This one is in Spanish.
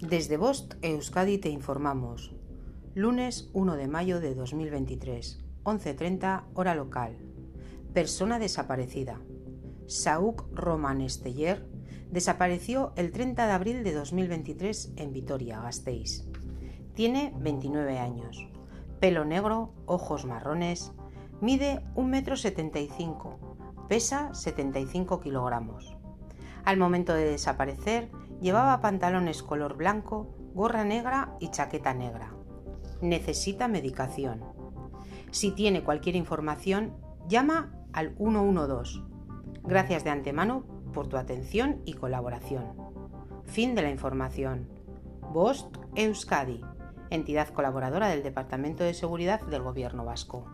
Desde Bost Euskadi te informamos. Lunes 1 de mayo de 2023, 11.30 hora local. Persona desaparecida. Saúk Roman Esteller desapareció el 30 de abril de 2023 en Vitoria, Gasteiz. Tiene 29 años. Pelo negro, ojos marrones, mide 1,75 m, pesa 75 kilogramos. Al momento de desaparecer, llevaba pantalones color blanco, gorra negra y chaqueta negra. Necesita medicación. Si tiene cualquier información, llama al 112. Gracias de antemano por tu atención y colaboración. Fin de la información. Bost Euskadi, entidad colaboradora del Departamento de Seguridad del Gobierno Vasco.